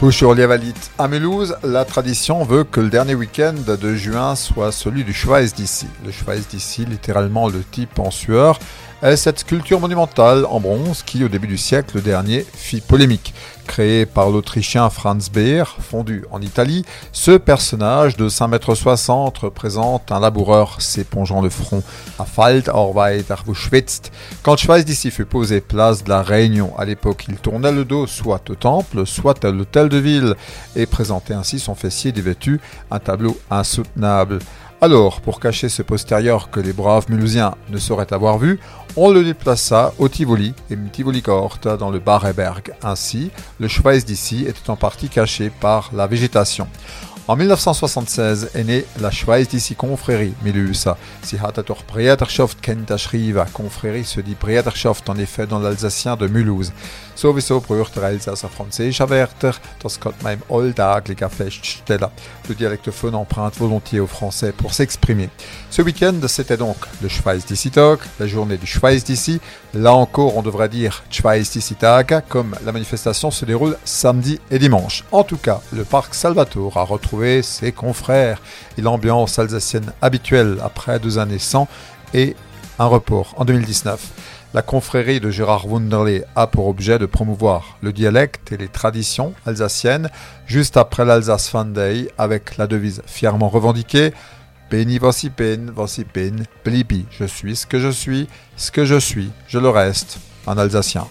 Bouche-sur-Liavalit à Mulhouse, la tradition veut que le dernier week-end de juin soit celui du Schweiß d'ici. Le Schweiß d'ici, littéralement le type en sueur, est cette sculpture monumentale en bronze qui, au début du siècle dernier, fit polémique. Créé par l'Autrichien Franz Beer, fondu en Italie, ce personnage de 5 m 60 représente un laboureur s'épongeant le front. À Falt, Arbeit, schwitzt. Quand Schweiß d'ici fut posé place de la Réunion, à l'époque, il tournait le dos soit au temple, soit à l'hôtel de ville, et présentait ainsi son fessier dévêtu, un tableau insoutenable. Alors, pour cacher ce postérieur que les braves Mulhousiens ne sauraient avoir vu, on le déplaça au Tivoli et Tivoli Court dans le Bareberg. Ainsi, le Schweiß d'ici était en partie caché par la végétation. En 1976 est née la Schweiß d'ici Confrérie, Milusa. Si hat doch Brederschaft kennt Confrérie se dit Brederschaft en effet dans l'alsacien de Mulhouse. Sowieso braucht der Elsasser französischer Wörter, das kann man im alltäglichen feststellen. Le dialectophone emprunte volontiers au français pour s'exprimer. Ce week-end, c'était donc le Schweiß d'ici Tag, la journée du Schweiß d'ici. Là encore, on devrait dire Schweiß d'ici Tag, comme la manifestation se déroule samedi et dimanche. En tout cas, le parc Salvatore a retrouvé ses confrères et l'ambiance alsacienne habituelle après deux années sans et un report en 2019. La confrérie de Gérard Wunderle a pour objet de promouvoir le dialecte et les traditions alsaciennes juste après l'Alsace Fan Day avec la devise fièrement revendiquée Beni voici pen, blibi, je suis ce que je suis, ce que je suis, je le reste, en alsacien.